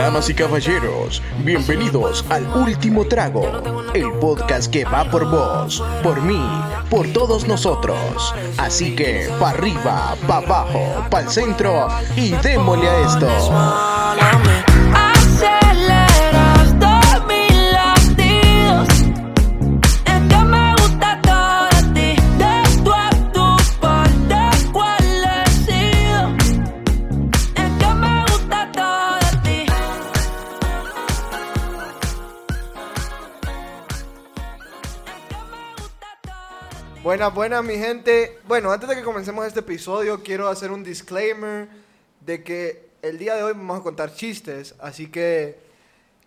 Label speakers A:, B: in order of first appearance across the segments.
A: Damas y caballeros, bienvenidos al Último Trago, el podcast que va por vos, por mí, por todos nosotros. Así que, pa' arriba, pa' abajo, pa' el centro y démosle a esto.
B: Buenas, buenas, mi gente. Bueno, antes de que comencemos este episodio, quiero hacer un disclaimer de que el día de hoy vamos a contar chistes, así que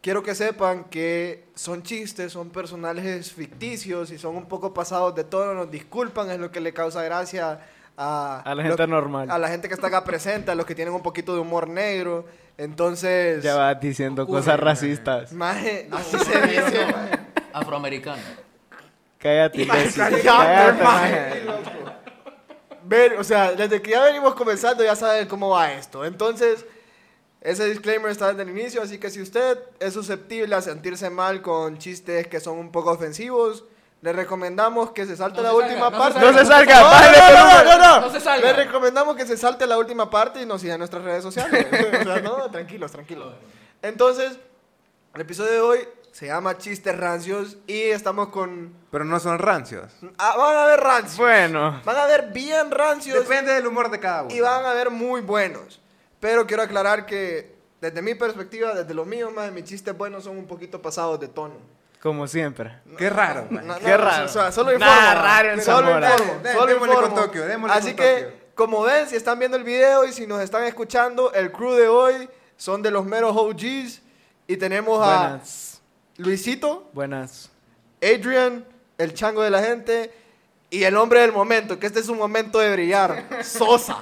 B: quiero que sepan que son chistes, son personajes ficticios y son un poco pasados de todo. Nos disculpan, es lo que le causa gracia a,
C: A la
B: lo-
C: gente normal.
B: A la gente que está acá presente, a los que tienen un poquito de humor negro. Entonces,
C: Ya vas diciendo cosas racistas.
B: maje, así se dice.
D: Afroamericano.
C: Cállate, imbécil.
B: Cállate, maje. Ver, o sea, desde que ya venimos comenzando ya saben cómo va esto. Entonces, ese disclaimer está desde el inicio, así que si usted es susceptible a sentirse mal con chistes que son un poco ofensivos, le recomendamos que se salte
D: No
B: la
D: se
B: última
D: salga,
B: parte.
D: se
C: No se
D: salga,
C: salga,
B: No,
C: bájale,
B: no, no, no, no,
D: No se salga.
B: Le recomendamos que se salte la última parte y nos siga en nuestras redes sociales. o sea, no, tranquilos, tranquilos. Entonces, el episodio de hoy se llama Chistes Rancios y estamos con...
E: Pero no son rancios.
B: Ah, van a ver rancios.
C: Bueno,
B: Van a ver bien rancios.
E: Depende del humor de cada uno.
B: y van a ver muy buenos. Pero quiero aclarar que desde mi perspectiva, desde lo mío, más mis chistes buenos son un poquito pasados de tono.
C: como siempre.
E: Qué raro, man.
B: No,
C: Qué
B: no,
C: raro.
B: O sea, solo
C: Nada
B: informo.
C: raro en
B: solo
C: Zamora.
B: informo.
E: Dale,
B: solo
E: démosle con
B: informo.
E: Tokio, démosle
B: Así
E: con
B: que,
E: Tokio.
B: como ven, si están viendo el video y si nos están escuchando, el crew de hoy son de los meros OGs. Y tenemos a
C: Buenas.
B: Luisito,
C: Buenas.
B: Adrian, el chango de la gente, y el hombre del momento, que este es un momento de brillar, Sosa.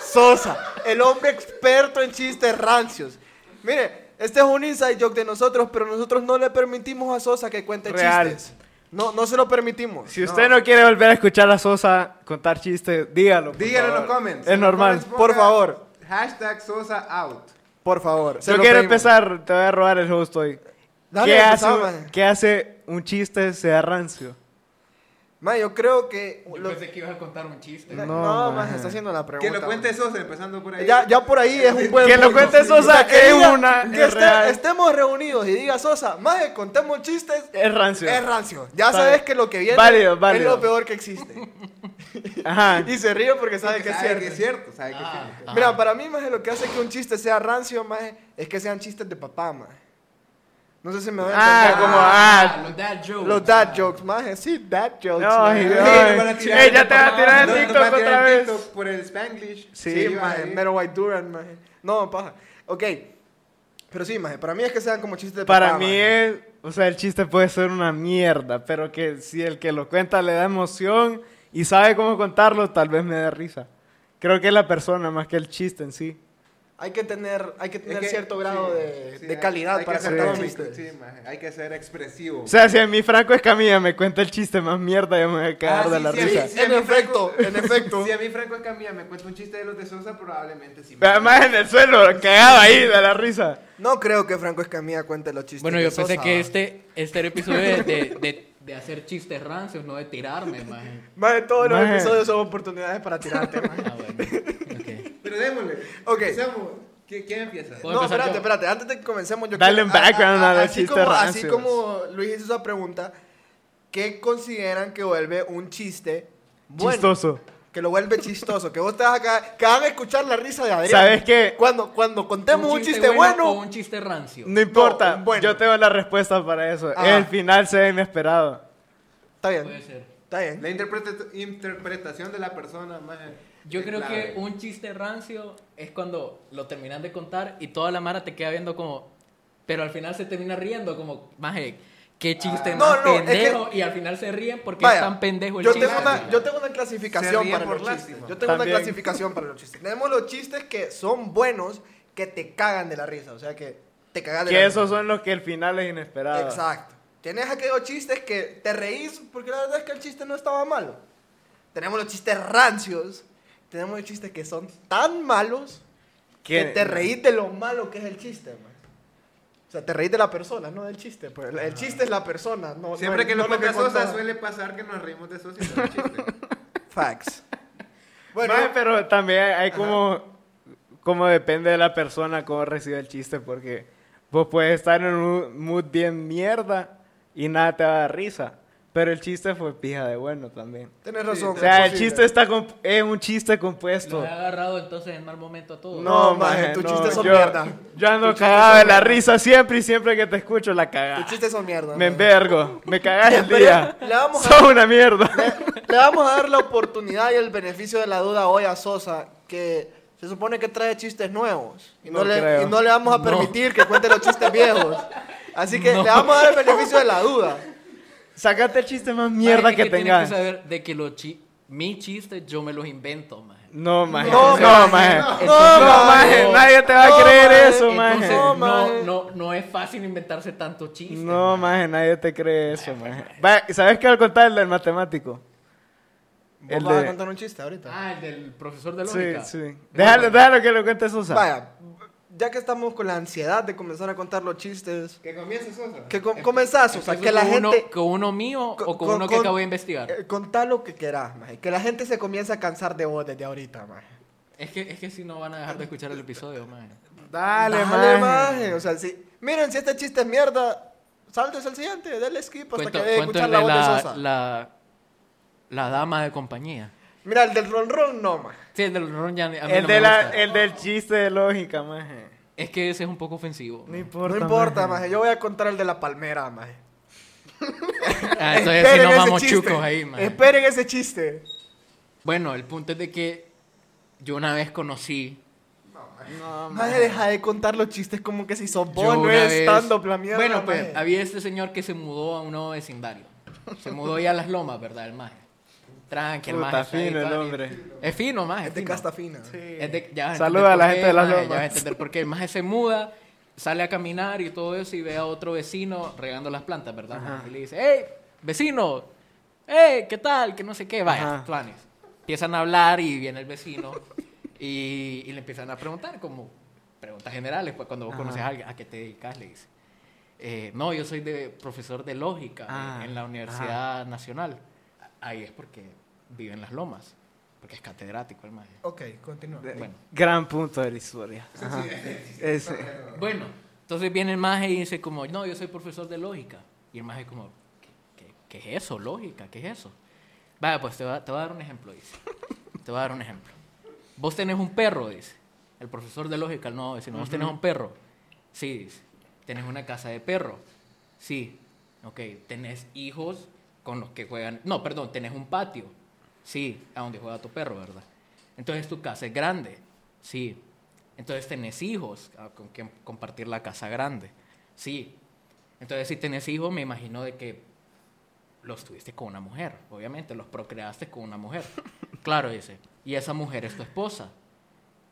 B: Sosa, el hombre experto en chistes rancios. Mire, este es un inside joke de nosotros, pero nosotros no le permitimos a Sosa que cuente
C: Real.
B: chistes. No, no se lo permitimos.
C: Si usted no quiere volver a escuchar a Sosa contar chistes, dígalo. por
E: Díganlo en los comments.
C: Es
E: En
C: normal.
E: comments
B: Por favor.
E: Hashtag Sosa out.
B: Por favor. se
C: Yo quiero
B: pedimos.
C: empezar, te voy a robar el host hoy.
B: Dale,
C: ¿Qué, hace,
B: maje.
C: ¿Qué hace un chiste sea rancio?
B: Ma, yo creo que...
D: Yo
B: lo-
D: pensé que ibas a contar un chiste.
B: No,
C: No,
B: ma,
C: maje.
B: está haciendo la pregunta.
E: Que lo cuente. Sosa, empezando por ahí.
B: Ya, ya por ahí es un buen
C: Que lo cuente Sosa,
B: que
C: es
B: diga-
C: una,
B: que
C: es
B: esté-
C: real.
B: estemos reunidos y diga Sosa, maje, contemos chistes,
C: Es rancio.
B: es rancio. Ya
C: Está
B: sabes que lo que viene
C: Válido, válido.
B: es lo peor que existe.
C: Ajá.
B: y se ríe porque sabe que es
E: sabe que es cierto. Sabe que es
D: Ah,
E: cierto.
D: ajá.
B: Mira, para mí, maje, lo que hace que un chiste sea rancio, maje, es que sean chistes de papá, maje. No sé si me ven.
C: Ah, como, ah.
D: los dad jokes.
B: Los dad jokes, maje. Sí, dad jokes.
E: A tirar
C: Ey, ya te
E: por
C: va a tirar
E: no, nos
C: TikTok
E: a
C: otra vez.
E: TikTok por el Spanglish.
B: Sí, maje.
E: maje.
B: Mero White Duran, maje. No, paja. Ok. Pero sí, maje. Para mí es que sean como chistes de
C: Para
B: papá,
C: mí
B: maje.
C: es, o sea, el chiste puede ser una mierda, pero que si el que lo cuenta le da emoción y sabe cómo contarlo, tal vez me dé risa. Creo que es la persona más que el chiste en sí.
B: Hay que tener, hay que
E: Es
B: tener
E: que-
B: cierto grado
E: sí,
B: de,
E: sí,
B: de calidad
E: hay
B: para contar un chiste.
E: Sí. Hay que ser expresivo.
C: O sea, si a mí Franco Escamilla me cuenta el chiste más mierda, yo me voy a cagar
E: Ah,
C: de
E: sí,
C: la
E: sí,
C: risa.
E: sí.
B: En
E: a mí
B: efecto,
E: Franco-
B: en efecto.
E: Si a mí Franco Escamilla me cuenta un chiste de los de Sosa, probablemente sí.
C: Pero Además en el suelo, cagado ahí de la risa.
B: No creo que Franco Escamilla cuente los chistes.
D: Bueno,
B: de
D: yo pensé
B: Sosa.
D: que este, este era episodio de, de, de, de hacer chistes rancios, no de tirarme, maje.
B: Maje, todos los
C: Maje.
B: episodios son oportunidades para tirarte, maje.
D: Ah, bueno. Ok.
E: Pero démosle.
B: Ok.
E: Empecemos. ¿Qui- ¿Quién empieza?
D: ¿Puedo
B: No, espérate,
D: yo?
B: espérate. Antes de que comencemos, yo
C: Dale
B: quiero-
C: un background a los
B: así
C: chistes
B: como, Así como Luis hizo esa pregunta, ¿qué consideran que vuelve un chiste bueno?
C: Chistoso.
B: Que lo vuelve chistoso. Que vos te vas acá, que van a escuchar la risa de Adrián.
C: ¿Sabes qué?
B: Cuando, cuando contemos un chiste, bueno,
D: o un chiste rancio.
C: No importa,
B: un bueno.
C: yo tengo la respuesta para eso.
B: Ajá.
C: El final se ve inesperado.
B: está bien.
D: Puede ser.
B: Está bien.
E: La interpreta- interpretación de la persona, maje,
D: Yo
E: es
D: creo
E: clave.
D: que un chiste rancio es cuando lo terminan de contar y toda la mara te queda viendo como... Pero al final se termina riendo como, maje, qué chiste
B: Ah.
D: más
B: No, no, es
D: pendejo. Y al final se ríen porque
B: Vaya,
D: es tan pendejo el
B: yo
D: chiste.
B: tengo, una, yo tengo una clasificación para
E: por
B: los chistes.
E: lástima.
B: Yo tengo
C: También.
B: una clasificación para los chistes. Tenemos los chistes que son buenos, que te cagan de la risa. O sea, que te cagan de la
C: Que
B: risa.
C: esos son los que el final es inesperado.
B: Exacto. Tienes aquellos chistes que te reís porque la verdad es que el chiste no estaba malo. Tenemos los chistes rancios. Tenemos chistes que son tan malos que,
C: Que-
B: te reís de lo malo que es el chiste, man. sea, te reís de la persona, no del chiste. Pues el, el chiste es la persona, no
E: Siempre
B: no-
E: que
B: no
E: lo cuenta Sosa suele pasar que nos reímos de Sosa y no chiste.
B: Facts. Bueno,
C: pero también hay como, como depende de la persona cómo recibe el chiste, porque vos puedes estar en un mood bien mierda y nada te va a dar risa. Pero el chiste fue pija de bueno también.
B: tenés razón.
C: O sea,
B: es
C: el
B: posible.
C: chiste está es un chiste
D: Lo
C: compuesto.
D: he agarrado entonces en mal momento a todos.
B: No, maje, tus chistes son
C: yo,
B: mierda.
C: Yo ando cagado
B: son
C: de la risa siempre y siempre que te escucho la cagada.
B: Tus chistes son mierda.
C: Me envergo, me cagas el día.
B: le vamos a-
C: Sos una mierda.
B: Le, le vamos a dar la oportunidad y el beneficio de la duda hoy a Sosa, que se supone que trae chistes nuevos. Y no,
C: No
B: le, y no le vamos a
D: No.
B: permitir que cuente los chistes viejos. Así que
D: No.
B: le vamos a dar el beneficio de la duda.
C: Sácate el chiste más mierda que,
D: tienes
C: tengas.
D: que saber de que los chi mis chistes yo me los invento, maje.
C: No, maje.
B: No,
C: No,
B: maje. No,
C: No,
B: maje.
C: maje. Nadie te va a
B: No,
C: creer
B: maje.
C: eso,
D: Entonces,
C: maje.
B: No,
D: no,
B: maje.
D: no, no es fácil inventarse tantos chistes.
C: No,
D: maje.
C: maje, nadie te cree eso, maje. Va, ¿Sabes qué va a contar el del matemático?
B: ¿Vos
C: El
B: vas a
C: de-
B: contar un chiste ahorita?
D: Ah, el del profesor de
C: Sí,
D: lógica.
C: sí. Déjalo, déjalo que lo cuente Sosa.
B: Vaya, ya que estamos con la ansiedad de comenzar a contar los chistes,
E: Que comience Sosa.
B: que com- comenzás, o sea,
D: Entonces,
B: que la
D: ¿con uno-
B: gente...
D: ¿Con uno mío o con,
B: con-
D: uno que
B: con-
D: acabo de investigar?
B: eh, contá lo que querás, maje. Que la gente se comience a cansar de vos desde ahorita, maje.
D: Es que, es que si no van a dejar de escuchar el episodio, maje.
C: Dale,
B: Dale,
C: maje.
B: maje. O sea, si... Miren, si este chiste es mierda, saltes al siguiente, dale skip hasta
D: Cuento,
B: que deje de
D: cuento
B: escuchar la voz de
D: la,
B: Sosa.
D: la, la dama de compañía.
B: Mira, el del ron ron no, maje.
D: Sí, el del ron ya a mí
C: El,
D: no
C: de
D: me
C: la,
D: gusta.
C: el del chiste de lógica, maje.
D: Es que ese es un poco ofensivo.
C: No importa.
B: No importa, maje. Yo voy a contar el de la palmera, maje.
D: Ah, entonces si
B: ese
D: vamos
B: chiste.
D: chucos ahí, maje.
B: Esperen ese chiste.
D: Bueno, el punto es de que yo una vez conocí.
C: No,
B: Maje, deja de contar los chistes como que si sos vos, no es la mierda,
D: Bueno, pues
B: maje.
D: había este señor que se mudó a un nuevo vecindario. Se mudó ya a las lomas, ¿verdad? El maje. Tranqui, el maje. está
C: fino el hombre.
D: Es fino, maje.
B: Es de
D: fino.
B: casta fina.
D: Es de- ya
C: Saluda a la gente
D: qué,
C: de las lomas.
D: Ya vas a entender por qué. El maje se muda, sale a caminar y todo eso y ve a otro vecino regando las plantas, ¿verdad?
C: Ajá.
D: Y le dice, hey, vecino, hey, ¿qué tal? Que no sé qué, vaya,
C: Ajá.
D: planes. Empiezan a hablar y viene el vecino y, y le empiezan a preguntar como preguntas generales, pues cuando vos
C: Ajá.
D: conoces a alguien, ¿a qué te dedicas? Le dice. "Eh, no, yo soy de profesor de lógica
C: Ah,
D: en la Universidad Nacional. Ahí es porque vive en las lomas, porque es catedrático el maje.
B: Ok, continúa.
D: Bueno.
C: Gran punto de la historia.
D: Bueno, entonces viene el maje y dice como, no, yo soy profesor de lógica. Y el maje como, ¿qué, qué, qué es eso? ¿Lógica? ¿Qué es eso? Vaya, pues te voy, a, te voy a dar un ejemplo, dice. Te voy a dar un ejemplo. Vos tenés un perro, dice. El profesor de lógica, no, dice, no, vos tenés un perro. Sí, dice. Tenés una casa de perro. Sí. Ok, tenés hijos con los que juegan. No, perdón, tenés un patio. Sí, a donde juega tu perro, ¿verdad? Entonces tu casa es grande. Sí. Entonces tenés hijos ah, con quien compartir la casa grande. Sí. Entonces si tenés hijos, me imagino de que los tuviste con una mujer, obviamente, los procreaste con una mujer. Claro, dice. Y esa mujer es tu esposa.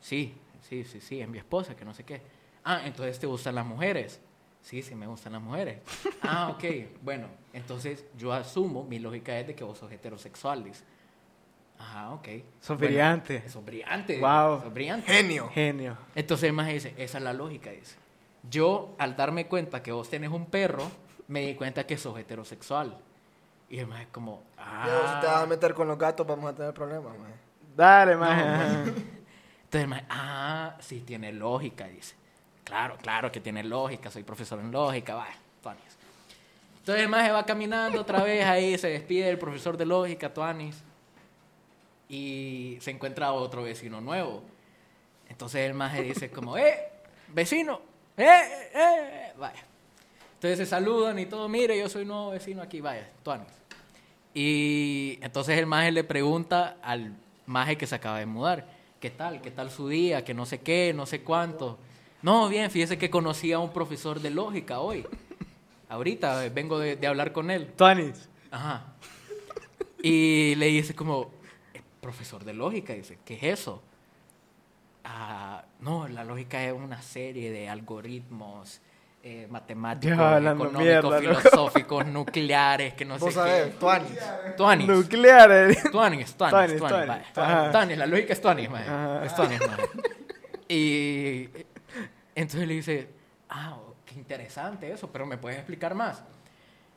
D: Sí, sí, sí, sí, es mi esposa, que no sé qué. Ah, entonces te gustan las mujeres. Sí, sí, me gustan las mujeres. Ah, ok, bueno, entonces yo asumo, mi lógica es de que vos sos heterosexual, dice. Ajá, ok.
C: Sos
D: Bueno,
C: brillante.
D: Sos brillante.
C: Wow.
D: Sos brillante.
B: Genio.
C: Genio.
D: Entonces el maje dice, esa es la lógica, dice. Yo, al darme cuenta que vos tenés un perro, me di cuenta que sos heterosexual. Y el maje como, ah.
B: Yo, si te vas a meter con los gatos, vamos a tener problemas, maje.
C: Dale, maje.
D: No. Entonces el maje, ah, sí, tiene lógica, dice. Claro, claro que tiene lógica, soy profesor en lógica, vaya, tuanis. Entonces el maje va caminando otra vez ahí, se despide del profesor de lógica, tuanis. Y se encuentra otro vecino nuevo. Entonces el maje dice como, eh, vecino, eh, eh, eh, vaya. Entonces se saludan y todo, mire, yo soy nuevo vecino aquí, vaya, tuanis. Y entonces el maje le pregunta al maje que se acaba de mudar, ¿qué tal? ¿Qué tal su día? Que no sé qué, no sé cuánto. No, bien, fíjese que conocí a un profesor de lógica hoy. Ahorita eh, vengo de, de hablar con él.
C: Tuanis.
D: Ajá. Y le dice como, "Eh, profesor de lógica, dice, ¿qué es eso? Ah, no, la lógica es una serie de algoritmos eh, matemáticos, económicos,
C: mierda, loco.
D: filosóficos, nucleares, que no sé
B: Vos
D: qué.
B: sabés, tuanis.
D: Tuanis.
C: Nucleares.
D: Tuanis,
C: Tuanis,
D: tuanis, tuanis, la lógica es tuanis, maje. Es tuanis, maje. Y entonces le dice, ah, ok, qué interesante eso, pero me puedes explicar más.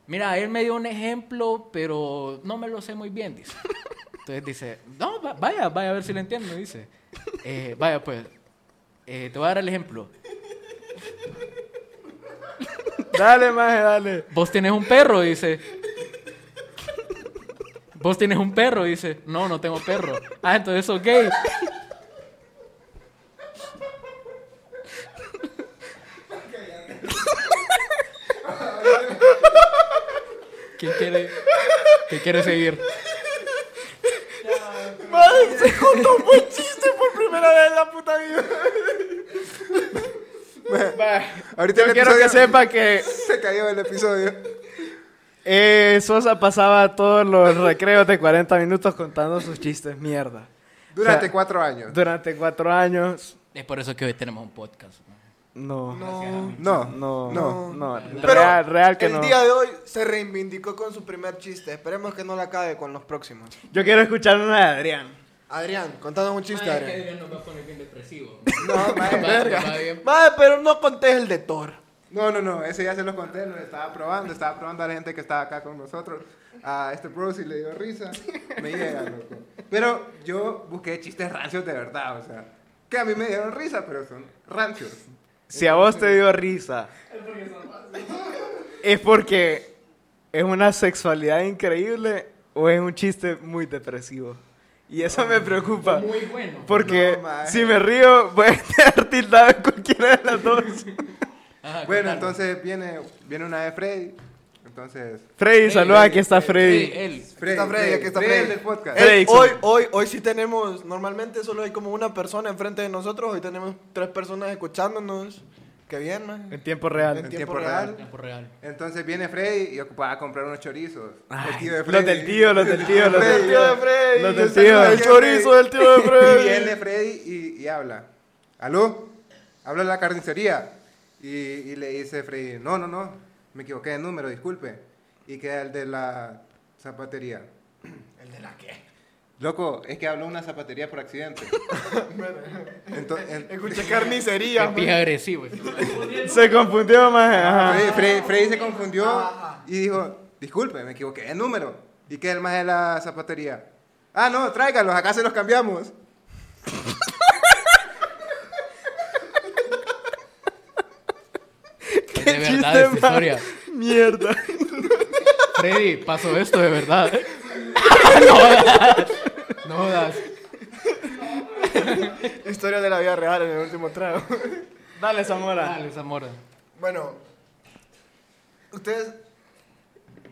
D: Mira, él me dio un ejemplo, pero no me lo sé muy bien, dice. Entonces dice, no, va- vaya, vaya a ver si lo entiendo, dice. "Eh, vaya, pues, eh, te voy a dar el ejemplo.
C: Dale, maje, dale.
D: Vos tienes un perro, dice. Vos tienes un perro, dice. No, no tengo perro. Ah, entonces sos gay. ¿Quién quiere, ¿Quién quiere seguir?
B: Maje, se contó un buen chiste por primera vez en la puta vida.
E: Ahorita
C: Yo
E: el
C: quiero que sepa que
E: Se cayó el episodio.
C: eh, Sosa pasaba todos los recreos de 40 minutos contando sus chistes, mierda.
E: Durante
C: O sea,
E: cuatro años.
C: Durante cuatro años,
D: Es por eso que hoy tenemos un podcast. ¿no?
C: No.
B: No.
E: No,
C: No,
E: no.
C: no,
B: Pero
C: real, real que
B: el
C: no.
B: día de hoy se reivindicó con su primer chiste. Esperemos que no la acabe con los próximos.
C: Yo quiero escuchar una de Adrián.
B: Adrián, contanos un chiste, Adrián.
D: Adrián nos va a poner bien depresivo.
B: No,
D: Va-
B: verga. Maje, pero no contés el de Thor.
E: No, no, no, ese ya se los conté, lo estaba probando, estaba probando a la gente que estaba acá con nosotros. A este bro si le dio risa, me llega, loco. Pero yo busqué chistes rancios de verdad, o sea, que a mí me dieron risa, pero son rancios.
C: Si a vos te dio risa, es porque es una sexualidad increíble o es un chiste muy depresivo. Y eso me preocupa.
D: Muy bueno.
C: Porque
E: No,
C: si me río, voy a estar tildado en cualquiera de las dos.
D: Ajá,
E: Bueno, entonces viene, viene una de Freddy, entonces...
C: Freddy, saluda, aquí está Freddy.
D: Él.
E: Freddy,
B: está Freddy, aquí está
E: Freddy
B: Freddy.
E: del podcast.
C: Fredrickson.
B: hoy, hoy, hoy sí tenemos, normalmente solo hay como una persona enfrente de nosotros, hoy tenemos tres personas escuchándonos. Qué bien, man.
C: En tiempo real.
B: En
E: tiempo
B: tiempo real.
D: Tiempo real.
E: Entonces viene Freddy y ocupaba comprar unos chorizos.
C: Ay,
E: El tío de
C: los del tío, los del tío, los del
B: El tío de Freddy.
C: Los del
B: el
C: tío.
B: El chorizo del tío de
E: Y
B: Freddy.
E: viene Freddy y, y habla. ¿Aló? Habla de la carnicería. Y, y le dice Freddy, no, no, no, me equivoqué de número, disculpe. Y queda el de la zapatería.
B: ¿El de la qué?
E: Loco, es que habló una zapatería por accidente. En-
B: Escuché carnicería.
D: Qué pija agresivo.
C: Se confundió más.
E: Freddy, Freddy- Freddy se confundió y dijo, disculpe, me equivoqué de número. ¿Y qué es el más de la zapatería? Ah, no, tráigalos, acá se los cambiamos.
D: de verdad esta historia.
C: Mierda.
D: Freddy, pasó esto de verdad. no jodas. No jodas.
B: Historia de la vida real en el último trago.
C: Dale, Zamora.
D: Dale, Zamora.
B: Bueno, ustedes.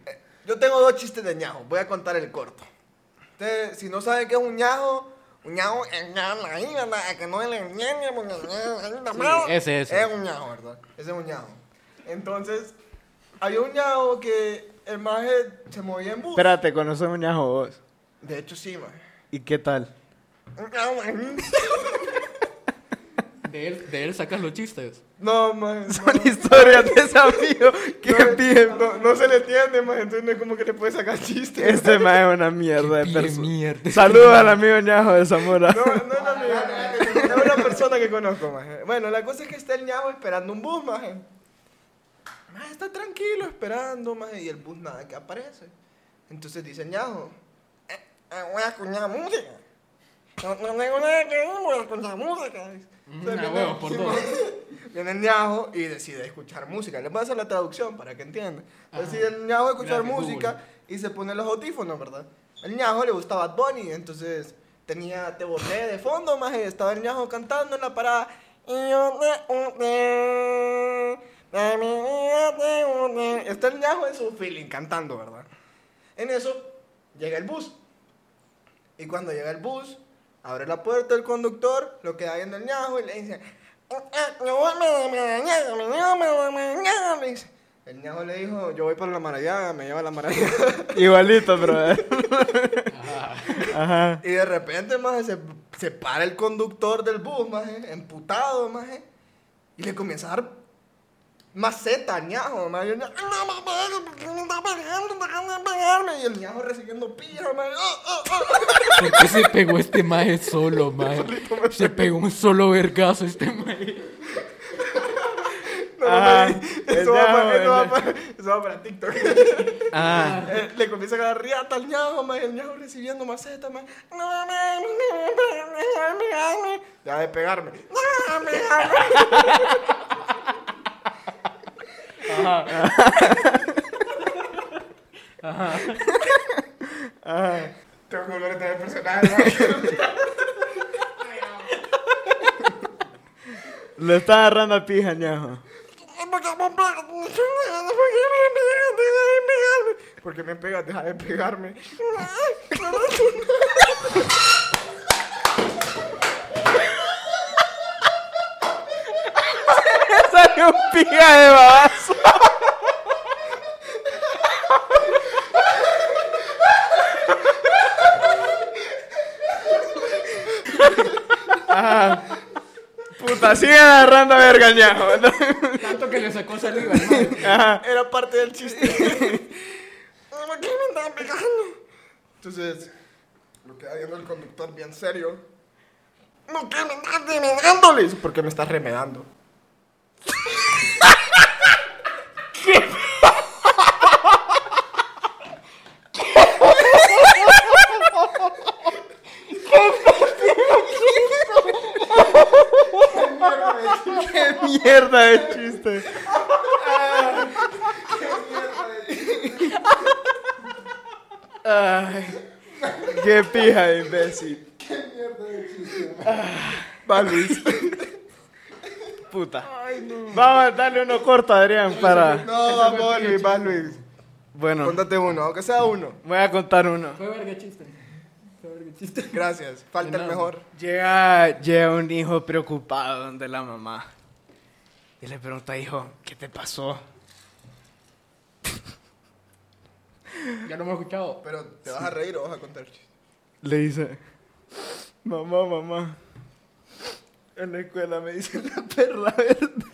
B: eh, Yo tengo dos chistes de ñajo. Voy a contar el corto. Ustedes, si no saben qué es un ñajo, un ñajo es ¿verdad? Que no es el ñaño, un ñaño, ahí, la mano.
D: ese, ese.
B: Es un ñajo, ¿verdad? Ese es un ñajo. Entonces, había un ñajo que el maje se movía en bus.
C: Espérate, conoces un ñajo vos.
B: De hecho, sí, maje.
C: ¿Y qué tal?
B: Maje.
D: De él, de él sacas los chistes.
B: No, maje.
C: Son
B: no.
C: historias de desafío que
B: No,
C: bien.
B: no, no se le entiende, maje. Entonces no es como que le puede sacar chistes.
C: Este más es una mierda de
D: Qué
C: persona.
D: mierda.
C: Saludos al amigo ñajo de Zamora.
B: No, no es la mía. Es una persona que conozco, maje. Bueno, la cosa es que está el ñajo esperando un bus, maje. Maje está tranquilo esperando, maje, y el bus nada que aparece. Entonces dice el ñajo, eh, eh, voy a escuchar música. No, no tengo nada que ver, voy a escuchar música. Entonces
D: Mm,
B: viene-
D: huevo, por
B: sí,
D: dos.
B: Viene el ñajo y decide escuchar música. Les voy a hacer la traducción para que entiendan. Decide el ñajo escuchar
D: Gracias,
B: música
D: Google.
B: y se pone los audífonos, ¿verdad? El ñajo le gustaba Bunny, entonces tenía Te boté de fondo, más estaba el ñajo cantando en la parada. Y yo te Está el ñajo en su feeling cantando, ¿verdad? En eso llega el bus. Y cuando llega el bus, abre la puerta el conductor, lo queda viendo el ñajo y le dice. El ñajo le dijo, yo voy para la Maradiaga, me lleva la Maradiaga.
C: Igualito, pero. Ajá.
B: y de repente, maje, se, se para el conductor del bus, maje, emputado, maje, y le comienza a dar maceta ñajo, maje. Y el ñajo, "No me pegues, porque me está pegando, de pegarme". Y el ñajo recibiendo pija, maje. "Ah, ah, ah".
D: ¿Por qué se pegó este maje solo, maje? Se pegó un solo vergazo este maje.
B: No,
C: Ajá,
B: Eso va, para, eso va para- eso va para TikTok.
C: Ah,
B: Eh, Le comienza a dar riata al ñajo, ma, y el ñajo recibiendo maceta, ma. Ya de pegarme. Tengo que volver a tener personaje.
C: le está agarrando a pija, ñajo.
B: Porque me pegas, deja de pegarme.
C: Sale un pija de babazo. Ah, Puta, sigue agarrando a verga, ñajo.
D: Tanto que le sacó saliva.
C: Ajá.
B: Era parte del chiste. ¿Por qué me andaban pegando? Entonces, lo queda viendo el conductor bien serio. ¿Por qué me? Le dice, ¿por qué me estás remedando?
C: Qué mierda de chiste. Ay, qué pija de imbécil. Va Luis. Puta. Vamos a darle uno corto Adrián para.
B: No, vamos, Luis, va, Luis.
C: Bueno,
B: Contate uno, aunque sea uno.
C: voy a contar uno.
D: Fue verga chiste. Fue verga chiste.
B: Gracias, falta el mejor.
C: Llega, llega un hijo preocupado donde la mamá. Y le pregunta, hijo, ¿qué te pasó?
D: Ya no me he escuchado.
B: Pero, ¿te vas a reír o vas a contar chiste?
C: Le dice, mamá, mamá. En la escuela me dicen la perla verde.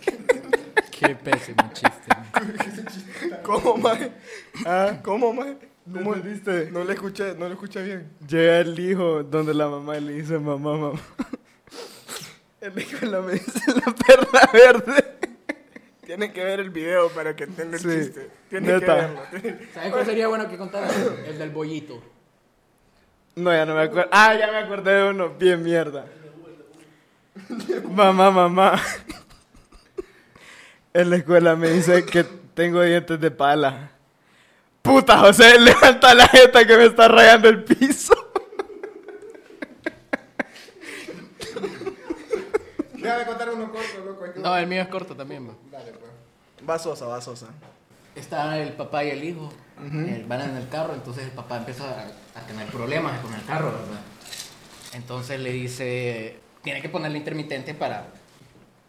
D: Qué pésimo chiste.
B: ¿Cómo, maje?
C: Ah,
B: ¿Cómo, maje?
C: ¿Cómo entendiste?
B: No le escuché, no le escuché bien.
C: Llega el hijo donde la mamá le dice, mamá, mamá. En la escuela me dicen la perla verde.
B: Tiene que ver el video para que entienda el
C: Sí,
B: chiste. Tiene que verlo.
D: ¿Sabes cuál sería bueno que contara? El del bollito.
C: No, ya no me acuerdo. Ah, ya me acordé de uno. Bien mierda. Mamá, mamá. En la escuela me dice que tengo dientes de pala. Puta, José, levanta la jeta que me está rayando el piso.
E: Déjame contar uno corto, loco. que-
D: No, el mío es corto también. va.
E: Dale, pues.
B: Va Sosa, va Sosa.
D: Está el papá y el hijo. eh, van en el carro, entonces el papá empieza a, a tener problemas con el carro, ¿verdad? Entonces le dice, tiene que ponerle intermitente para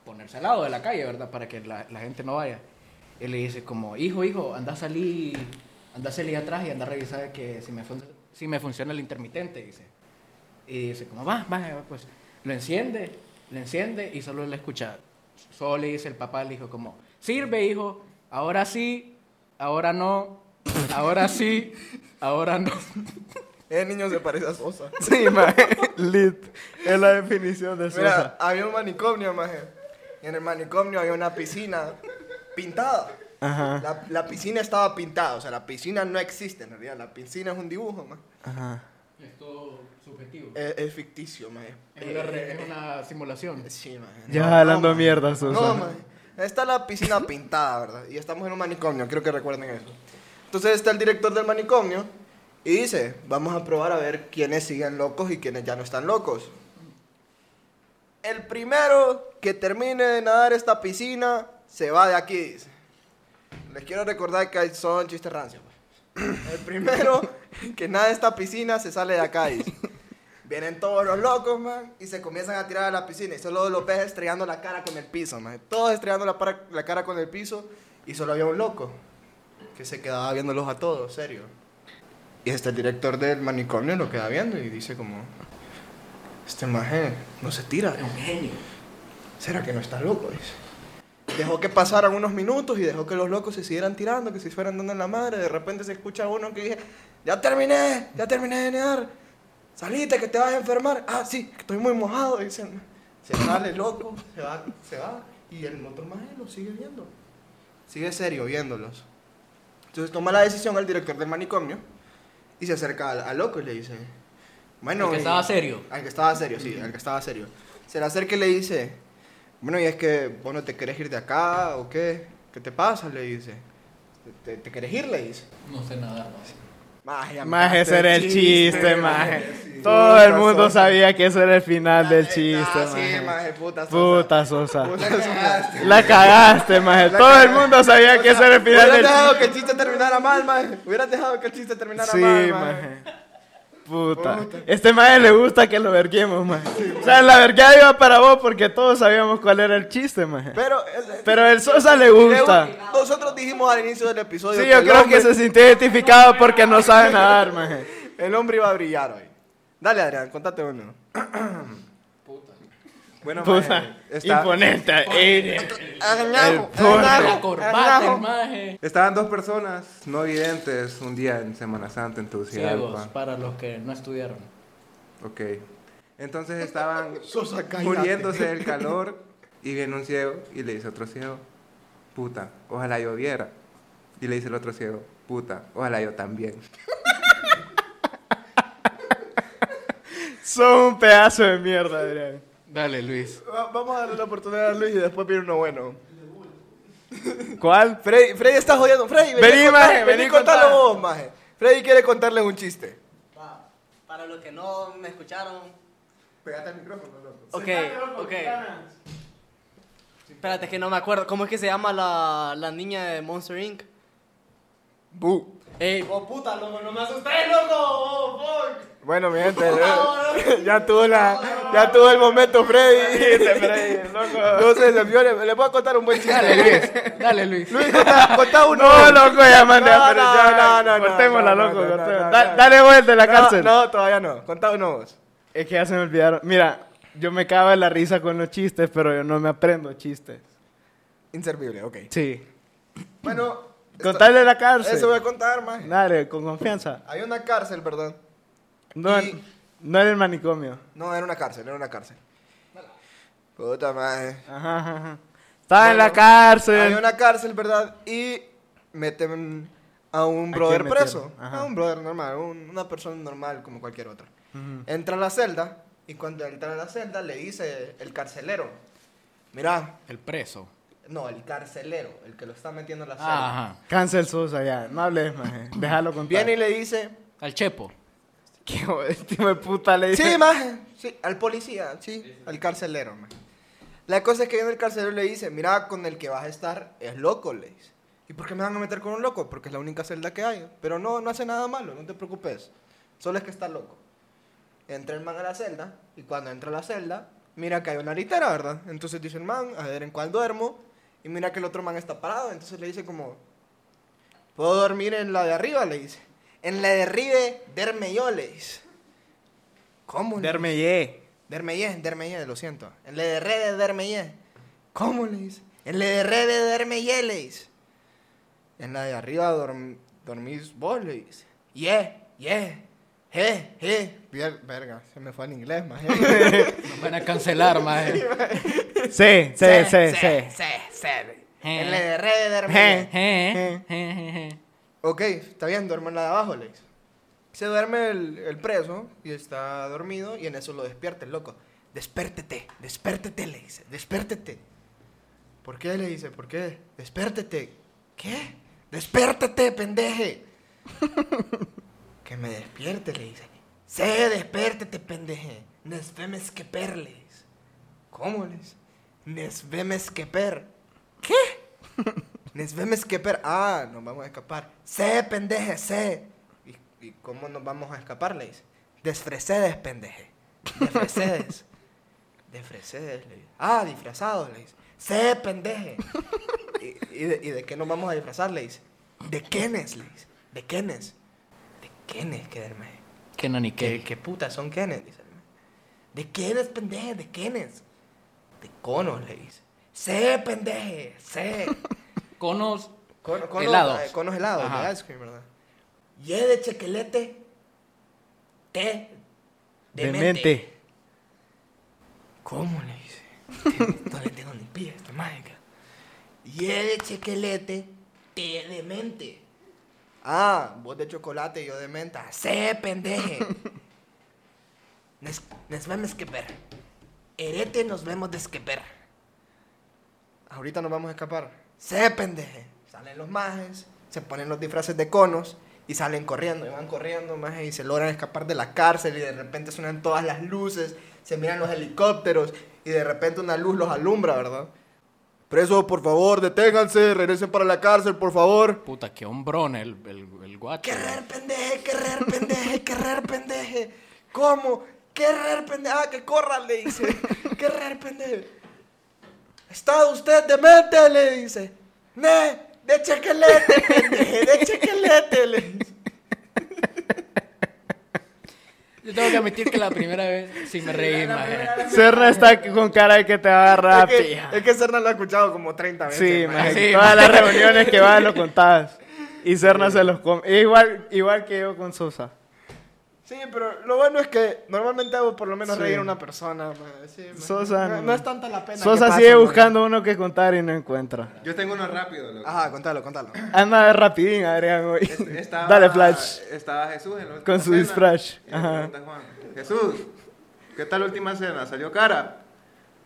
D: ponerse al lado de la calle, ¿verdad? Para que la, gente no vaya. Él le dice como, hijo, hijo, anda a salir, anda a salir atrás y anda a revisar que si me, funciona el intermitente, dice. Y dice como, va, va, va, pues. Lo enciende, lo enciende y solo le escucha. Solo le dice el papá al hijo como, sirve, hijo, ahora sí, ahora no, ahora sí, ahora no.
B: Ese niño se parece a Sosa.
C: Sí, mae. Lit. Es la definición de
B: Mira,
C: Sosa.
B: había un manicomio, maje. Y en el manicomio había una piscina pintada.
C: Ajá.
B: La, la piscina estaba pintada, o sea, la piscina no existe en realidad. La piscina es un dibujo, maje.
C: Ajá.
D: Es todo subjetivo.
B: Es, es ficticio, maje.
D: Es una, re- es una simulación.
B: Sí, maje.
C: Ya
B: No,
C: hablando
B: no, maje.
C: mierda, Sosa.
B: No, maje. Está la piscina pintada, ¿verdad? Y estamos en un manicomio, quiero que recuerden eso. Entonces está el director del manicomio y dice, vamos a probar a ver quiénes siguen locos y quiénes ya no están locos. El primero que termine de nadar esta piscina se va de aquí, dice. Les quiero recordar que son chistes rancios. pues. El primero que nada esta piscina se sale de acá, dice. Vienen todos los locos, man, y se comienzan a tirar a la piscina. Y solo los ves estrellando la cara con el piso, man. Todos estrellando la, la cara con el piso. Y solo había un loco que se quedaba viéndolos a todos, serio. Y este el director del manicomio lo queda viendo y dice como... Este maje no se tira.
D: Es un genio.
B: ¿Será que no está loco? Dice. Dejó que pasaran unos minutos y dejó que los locos se siguieran tirando, que se fueran dando en la madre. De repente se escucha uno que dice, ya terminé, ya terminé de nadar. Salite, que te vas a enfermar. Ah, sí, estoy muy mojado. Dicen. Se sale loco, se va, se va. Y el otro maje lo sigue viendo. Sigue serio viéndolos. Entonces toma la decisión el director del manicomio y se acerca al, al loco y le dice, bueno...
D: El que estaba serio.
B: Al que estaba serio, sí, al que estaba serio. Se le acerca y le dice, bueno, y es que vos no te querés ir de acá o qué, ¿qué te pasa? Le dice. ¿Te, te querés ir? Le dice.
D: No sé nada más.
B: Maje, mataste
C: ese era el chiste,
B: maje.
C: maje. Todo el
B: Puta
C: mundo
B: Sosa.
C: sabía que eso era el final del chiste,
B: sí,
C: maje.
B: maje, puta Sosa.
C: Puta Sosa.
B: Puta.
C: La cagaste, maje.
B: La
C: Todo el mundo sabía que eso era el final
B: Hubieras
C: del
B: dejado
C: chiste.
B: que el chiste terminara mal, maje. Hubieras dejado que el chiste terminara
C: Sí,
B: mal, maje.
C: maje. Puta. Este maje le gusta que lo verguemos, maje. O sea, la vergueada iba para vos porque todos sabíamos cuál era el chiste, maje.
B: Pero, el-
C: Pero el Sosa le gusta.
B: nosotros dijimos al inicio del episodio
C: Sí, yo creo
B: hombre-
C: que se sintió identificado porque no sabe nadar, maje.
B: el hombre iba a brillar hoy. Dale, Adrián, contate uno.
E: Bueno,
C: Puta.
E: está-
C: Imponente. eh.
B: Añajo,
C: porte.
B: añajo,
D: La corbata,
B: añajo.
D: el maje.
E: Estaban dos personas no videntes un día en Semana Santa en
D: Ciegos,
E: Tegucigalpa.
D: para los que no estudiaron.
E: Ok. Entonces estaban muriéndose del calor y viene un ciego y le dice a otro ciego, puta, ojalá yo viera. Y le dice el otro ciego, puta, ojalá yo también.
C: Son un pedazo de mierda, Adrián.
D: Dale, Luis.
B: Va- Vamos a darle la oportunidad a Luis y después viene uno bueno.
C: ¿Cuál?
B: Freddy, Freddy está jodiendo. Freddy,
C: Vení,
B: a contar-
C: maje, vení
B: a contarlo
C: contar.
B: vos, maje. Freddy quiere contarles un chiste.
F: Va, Para los que no me escucharon.
E: Pégate al micrófono, loco.
F: Ok, ok. Espérate, que no me acuerdo. ¿Cómo es que se llama la, la niña de Monster Inc?
B: Bu.
F: Ey, oh puta, loco, no me asustes, loco. Oh, fuck.
B: Bueno, mi gente, eh, ya tuvo la, ya tuvo el momento Freddy. No se decepcione, le puedo contar un buen chiste.
D: Dale, Luis. Dale, Luis.
B: Luis, contá, contá uno.
C: No, loco, ya mandé
B: No,
C: a
B: no, no, no, no,
C: cortémosla, loco, cortémosla. Da-. Dale vuelta de la cárcel.
B: No, todavía no. Contá uno vos.
C: Es que ya se me olvidaron. Mira, yo me cago en la risa con los chistes, pero yo no me aprendo chistes.
B: Inservible, ok.
C: Sí.
B: Bueno,
C: Contarle la cárcel.
B: eso voy a contar, maje.
C: Dale, con confianza.
B: Hay una cárcel, ¿verdad?
C: No,
B: Y-
C: no en el manicomio.
B: No, era una cárcel, era una cárcel. Puta madre.
C: Ajá, ajá, ajá. Estaba en la cárcel.
B: Hay una cárcel, ¿verdad? Y meten a un
C: ¿A
B: brother preso.
C: Ajá.
B: A un brother normal, un- una persona normal como cualquier otra. Entra a la celda y cuando entra a la celda le dice el carcelero, mira,
D: El preso.
B: no, el carcelero, el que lo está metiendo en la celda.
D: Ajá.
C: Cancel Sosa ya. No hables, maje. Déjalo contar.
B: Viene y le dice,
D: Al Chepo.
C: Qué tipo de puta le dice.
B: sí, maje, sí, al policía, sí, al carcelero, maje. La cosa es que viene el carcelero le dice, mira, con el que vas a estar es loco, le dice. ¿Y por qué me van a meter con un loco? Porque es la única celda que hay. Pero no, no hace nada malo, no te preocupes. Solo es que está loco. Entra el man a la celda y cuando entra a la celda, mira que hay una litera, ¿verdad? Entonces dice el man, a ver en cuál duermo. Y mira que el otro man está parado. Entonces le dice como, ¿puedo dormir en la de arriba? Le dice. En la de arriba, derme yo, le dice. ¿Cómo? le.
C: Dermeyé,
B: Dermeyé, lo siento. En le de re de Dermeyé. ¿Cómo le dice? En le de re de Dermeyé le dice. En la de arriba dorm- dormís vos le dice. Yeah, yeah, je, je. Pier- Verga, se me fue en inglés, más.
D: Nos van a cancelar, maje.
C: Sí, sí, sí, sí.
B: sí, sí. En le de re de Dermeyé.
C: Je.
D: Je, je, je, je.
B: Ok, está bien, duerme en la de abajo, le dice. Se duerme el, el preso y está dormido y en eso lo despierta el loco. Despértete, despértete, le dice, despértete. ¿Por qué? Le dice, ¿por qué? Despértete. ¿Qué? Despértete, pendeje. que me despierte, le dice. Se despértete, pendeje. Nes vemes que per, le dice. ¿Cómo le dice? Nes vemes que per. ¿Qué? Nos vemos que per... Ah, nos vamos a escapar. Sé, pendeje, sé. ¿Y, y cómo nos vamos a escapar? Le dice. Desfrecedes, pendeje. Desfrecedes. Desfrecedes, le dice. Ah, disfrazados, le dice. Sé, pendeje. ¿Y, y de, y de qué nos vamos a disfrazar? Le dice. De quiénes, le dice. ¿De quiénes? ¿De quiénes, quedarme?
D: ¿Qué nani
B: ¿Qué,
D: qué?
B: putas son quiénes? Dice. ¿De quiénes, pendeje? ¿De quiénes? De conos, le dice. Sé, pendeje, sé.
D: Conos.
B: Cono- conos,
D: Helados.
B: eh, conos helados,
D: Ajá.
B: de ice cream, ¿verdad? Y de chequelete. Té.
C: Demente.
B: ¿Cómo le dice?
G: No le tengo ni pie esta mágica. Y el chequelete te demente.
B: Ah, vos de chocolate y yo de menta.
G: Se pendeje. Nos, nos vemos que ver. Erete nos vemos de que ver.
B: Ahorita nos vamos a escapar. Se pendeje. Salen los majes, se ponen los disfraces de conos y salen corriendo. Y van corriendo, maje, y se logran escapar de la cárcel. Y de repente suenan todas las luces, se miran los helicópteros. Y de repente una luz los alumbra, ¿verdad? Presos, por favor, deténganse, regresen para la cárcel, por favor.
D: Puta, qué hombrón el, el, el guacho.
B: Querer pendeje, querer pendeje, querer pendeje. ¿Cómo? Querer pendeje. Ah, que corra, le dice. Querer pendeje. ¿Está usted demente? Le dice. Ne, de chequelete, de chequelete, le dice.
D: Yo tengo que admitir que la primera vez sí me reí, maje.
C: Serna está con cara de que te va a agarrar
B: Es que,
C: pija.
B: es que Serna lo ha escuchado como 30 veces.
C: Sí,
B: maje.
D: Sí,
C: todas
D: maje.
C: las reuniones que vas lo contabas. Y Serna se los come. Igual, igual que yo con Sosa.
B: Sí, pero lo bueno es que normalmente hago por lo menos
C: Sí.
B: reír a una persona. Sí.
C: Sosa
B: no, es tanta la pena.
C: Sosa sigue buscando uno que contar y no encuentra.
E: Yo tengo uno rápido, loco.
B: Ajá, contalo, contalo.
C: Anda de rapidín, Adrián, hoy.
E: Es- Estaba,
C: Dale, Flash.
E: Estaba Jesús en la
C: Con su disfraz.
E: Jesús, ¿qué tal la última cena? ¿Salió cara?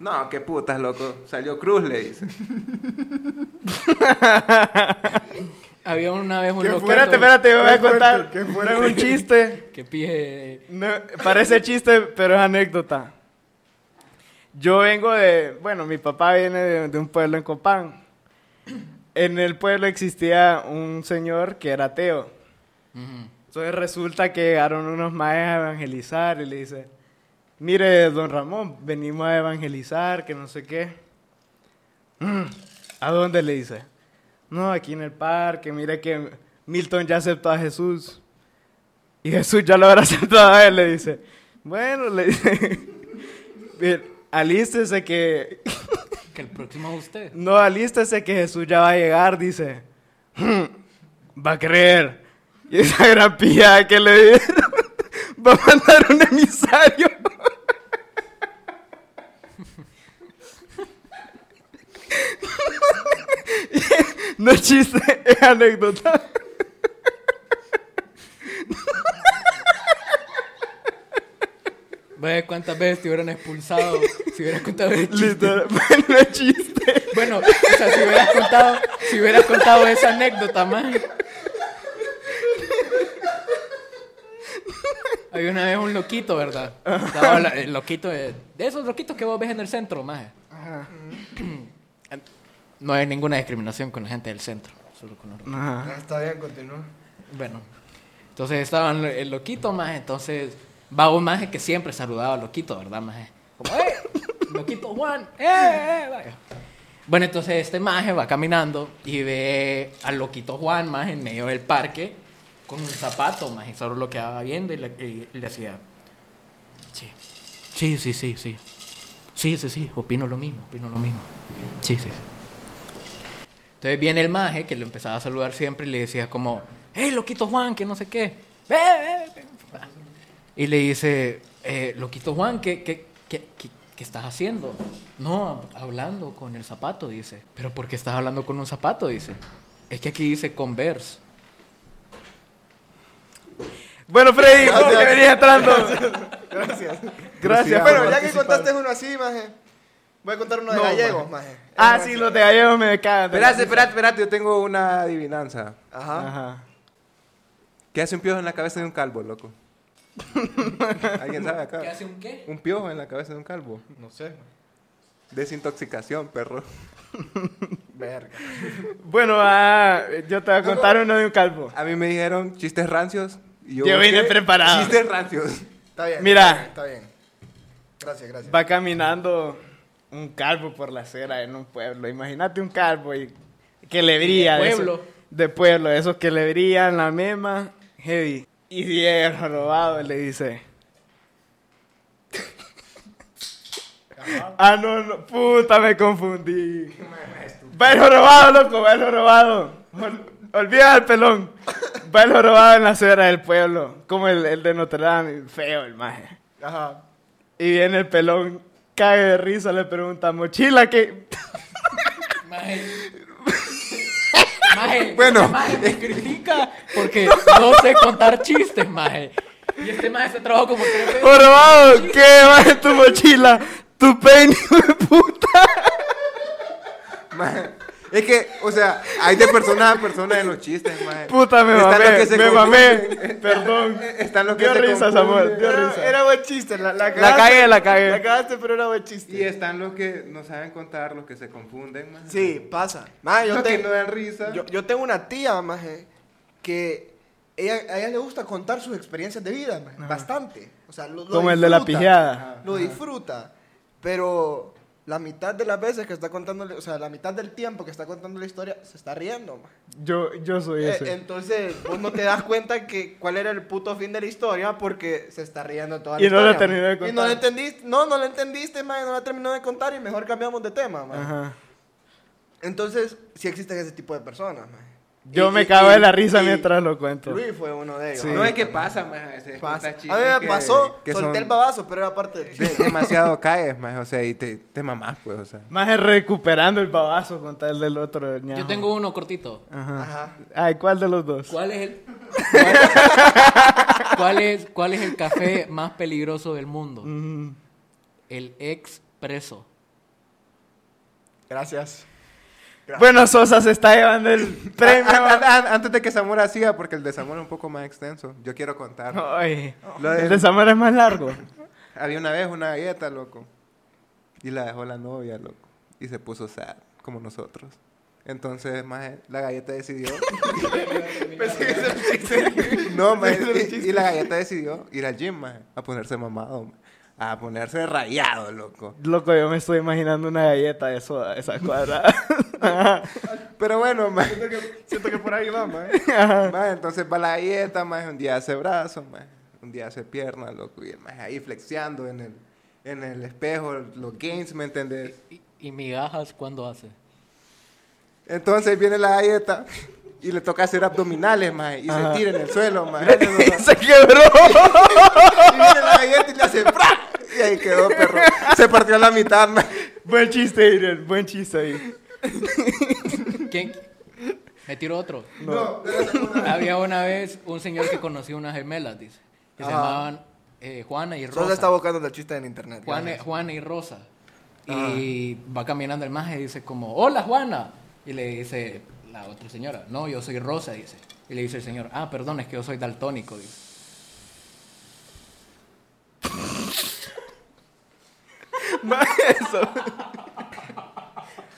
E: No, qué putas, loco. Salió cruz, le dice.
D: Había una vez un
C: Espérate, espérate, yo voy a
B: fuerte,
C: contar. No es un chiste.
D: que pije...
C: No, parece chiste, pero es anécdota. Yo vengo de, bueno, mi papá viene de, de un pueblo en Copán. En el pueblo existía un señor que era ateo. Entonces resulta que llegaron unos maestros a evangelizar y le dice, mire, don Ramón, venimos a evangelizar, que no sé qué. "Mm, ¿A dónde le dice? No, aquí en el parque, mire que Milton ya aceptó a Jesús. Y Jesús ya lo habrá aceptado a él, le dice. Bueno, le dice, "Bien, alístese que,
D: Que el próximo es usted.
C: no, alístese que Jesús ya va a llegar, dice. Va a creer. Y esa gran pilla que le dieron va a mandar un emisario. No es chiste, es anécdota.
D: Ve cuántas veces te hubieran expulsado si hubieras contado el chiste.
C: Literal, no es chiste.
D: Bueno, o sea, si hubieras contado, si hubieras contado esa anécdota, más. Había una vez un loquito, ¿verdad? Estaba el loquito de, de esos loquitos que vos ves en el centro, más. No hay ninguna discriminación con la gente del centro, solo con los
C: Ajá.
B: Ah, Está bien, continúa.
D: Bueno, entonces estaban el loquito, más, entonces va un maje que siempre saludaba al loquito, ¿verdad, maje? Como, ¡eh! Loquito Juan, ¡eh! eh, vaya. Bueno, entonces este maje va caminando y ve al loquito Juan, más en medio del parque, con un zapato, más, y solo lo quedaba viendo y le, y le decía, sí, sí, sí, sí, sí, sí, sí, sí, opino lo mismo, opino lo mismo, sí, sí, sí. Entonces viene el maje que lo empezaba a saludar siempre y le decía como, hey, loquito Juan, que no sé qué. Ve, ve, ve". Y le dice, eh, loquito Juan, ¿qué, qué, qué, qué- qué estás haciendo? No, hablando con el zapato, dice. ¿Pero por qué estás hablando con un zapato? Dice. Es que aquí dice Converse.
C: Bueno, Freddy, ¿cómo que venía entrando?
B: Gracias.
C: Gracias.
B: Bueno,
C: por
B: ya que contaste uno así, maje, voy a contar uno de
C: No,
B: gallegos, maje.
C: Ah, sí, los de gallegos me cagan.
E: Espérate, espérate, espérate, yo tengo una adivinanza.
B: Ajá.
C: Ajá.
E: ¿Qué hace un piojo en la cabeza de un calvo, loco? ¿Alguien sabe acá?
D: ¿Qué hace un qué?
E: Un piojo en la cabeza de un calvo.
B: No sé.
E: Desintoxicación, perro.
B: Verga.
C: Bueno, ah, yo te voy a contar uno de un calvo.
E: A mí me dijeron chistes rancios. Y
C: Yo vine
E: busqué
C: preparado.
E: Chistes rancios.
B: Está bien.
C: Mira.
B: Está bien. Gracias, gracias.
C: Va caminando un calvo por la acera en un pueblo. Imagínate un calvo y que le brilla.
D: De pueblo.
C: de pueblo, esos que le brillan la mema, heavy. Y Diego robado le dice. ah, no, no, puta, me confundí. Bailo robado, loco, bailo robado. Ol- olvida el pelón. Bailo robado en la acera del pueblo. Como el, el de Notre Dame, feo el maje.
B: Ajá.
C: Y viene el pelón cague de risa, le pregunta, mochila, que
D: Maje. Maje.
E: Bueno.
D: maje me critica porque no sé contar chistes, maje. Y este maje se trabajó como veces.
C: Jorobado, ¿qué va en tu mochila? Tu peine, puta.
E: Maje, Es que, o sea, hay de persona a persona en los chistes, maje.
C: Puta, me
E: Están los
C: mamé,
E: que se
C: me mamé. Perdón.
E: Están los que
C: Dio
E: se
C: risas,
E: confunden.
C: amor, dio
B: Era,
C: risa.
B: era buen chiste. La, la,
C: La cagué, la cagué.
B: La cagaste, pero era buen chiste.
E: Y están los que no saben contar, los que se confunden, maje.
B: Sí, pasa. Maje, yo,
E: Los que
B: te-
E: no dan risa.
B: yo, yo tengo una tía, maje, que ella, a ella le gusta contar sus experiencias de vida, maje, bastante. O sea, lo, lo
C: Como el de la
B: disfruta,
C: pijeada.
B: Lo disfruta. Pero la mitad de las veces que está contando, o sea, la mitad del tiempo que está contando la historia, se está riendo, maje.
C: Yo, yo soy
B: Eh,
C: ese.
B: entonces, vos no te das cuenta que cuál era el puto fin de la historia porque se está riendo toda la
C: Y no
B: historia.
C: la terminó de
B: maje. Y no
C: contar.
B: la entendiste, no, no la entendiste, maje, no la terminó de contar y mejor cambiamos de tema, maje.
C: Ajá.
B: Entonces, sí existen ese tipo de personas, maje.
C: Yo
B: Y-
C: me
B: y-
C: cago
B: y-
C: de la risa
B: y
C: mientras lo cuento.
B: Luis fue uno de ellos.
C: Sí.
E: No es que pasa, maje. Se
B: Pasa. A mí me
E: que-
B: pasó,
E: que
B: solté
E: son
B: el babazo, pero era parte del
E: de- demasiado caes, maje. O sea, y te, te mamás, pues, o sea.
C: Más es recuperando el babazo con tal del otro. ñajo.
D: Yo tengo uno cortito.
C: Ajá.
B: Ajá.
C: Ay, ¿cuál de los dos?
D: ¿Cuál es el cuál, cuál es cuál es el café más peligroso del mundo?
C: Mm,
D: El expreso.
B: Gracias.
C: Bueno, Sosa se está llevando el premio.
E: An- an- an- Antes de que Zamora siga, porque el de Zamora es un poco más extenso, yo quiero contar.
C: Ay,
E: de-
C: el de Zamora es más largo.
E: Había una vez una galleta, loco. Y la dejó la novia, loco. Y se puso sad, como nosotros. Entonces, maje, la galleta decidió. no, maje, y, y la galleta decidió ir al gym, maje, a ponerse mamado, maje, a ponerse rayado, loco.
C: Loco, yo me estoy imaginando una galleta de soda, esa cuadrada. Ajá.
E: Pero bueno,
B: Siento que por ahí va,
E: entonces va la galleta, maje, un día hace brazo, maje, un día hace pierna, loco. Y el maje ahí flexiando en el, en el espejo, los gains, ¿me entendés?
D: ¿Y, y migajas cuándo hace?
E: Entonces viene la galleta y le toca hacer abdominales, maje, y
C: Ajá.
E: se tira en el suelo, maje.
C: se quebró.
E: Y viene la galleta y le hace ¡pra! Y ahí quedó, perro. Se partió a la mitad,
C: buen chiste, Irene, buen chiste ahí.
D: ¿Quién? Me tiro otro.
E: No.
D: Había una vez un señor que conocía unas gemelas, dice. Que se llamaban eh, Juana y
B: Solo
D: Rosa.
B: está buscando el chiste en internet.
D: Juana. Juana y Rosa. Y va caminando el maje y dice como, hola Juana. Y le dice la otra señora, no, yo soy Rosa, dice. Y le dice el señor, ah, perdón, es que yo soy daltónico, dice.